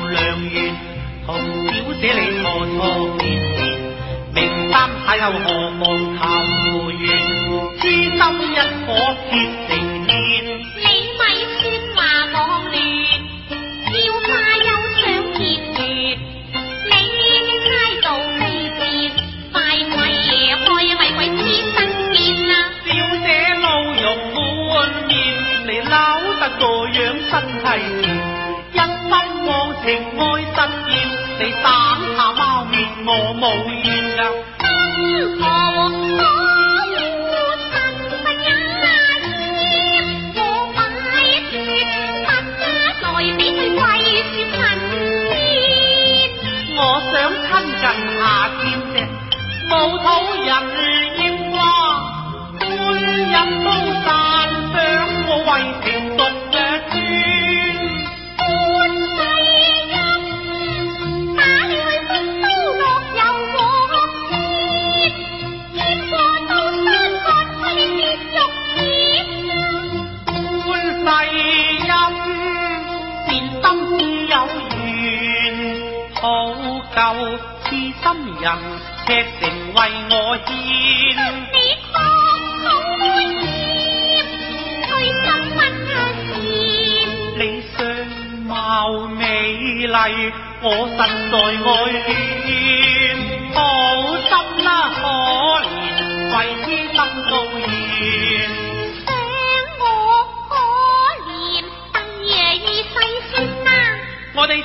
無良緣，紅小姐你錯錯年年，名單太后何望求緣，知心一火結成緣。你咪算話我亂，要花休想結緣，你態度欺騙，快鬼爺開咪鬼痴生見啊！小姐露容滿面，你扭得個樣真係。情爱深，你胆下猫面，我无怨。我我愿尽心身一意，我把绝笔家来，你去跪说亲。我想亲近下天爷，无土人。就痴心人赤诚为我献，你空空不甜，开心不甜。你相貌美丽，我实在爱恋，好心啊可怜，为之心碎怨。我可怜，邓爷已细我哋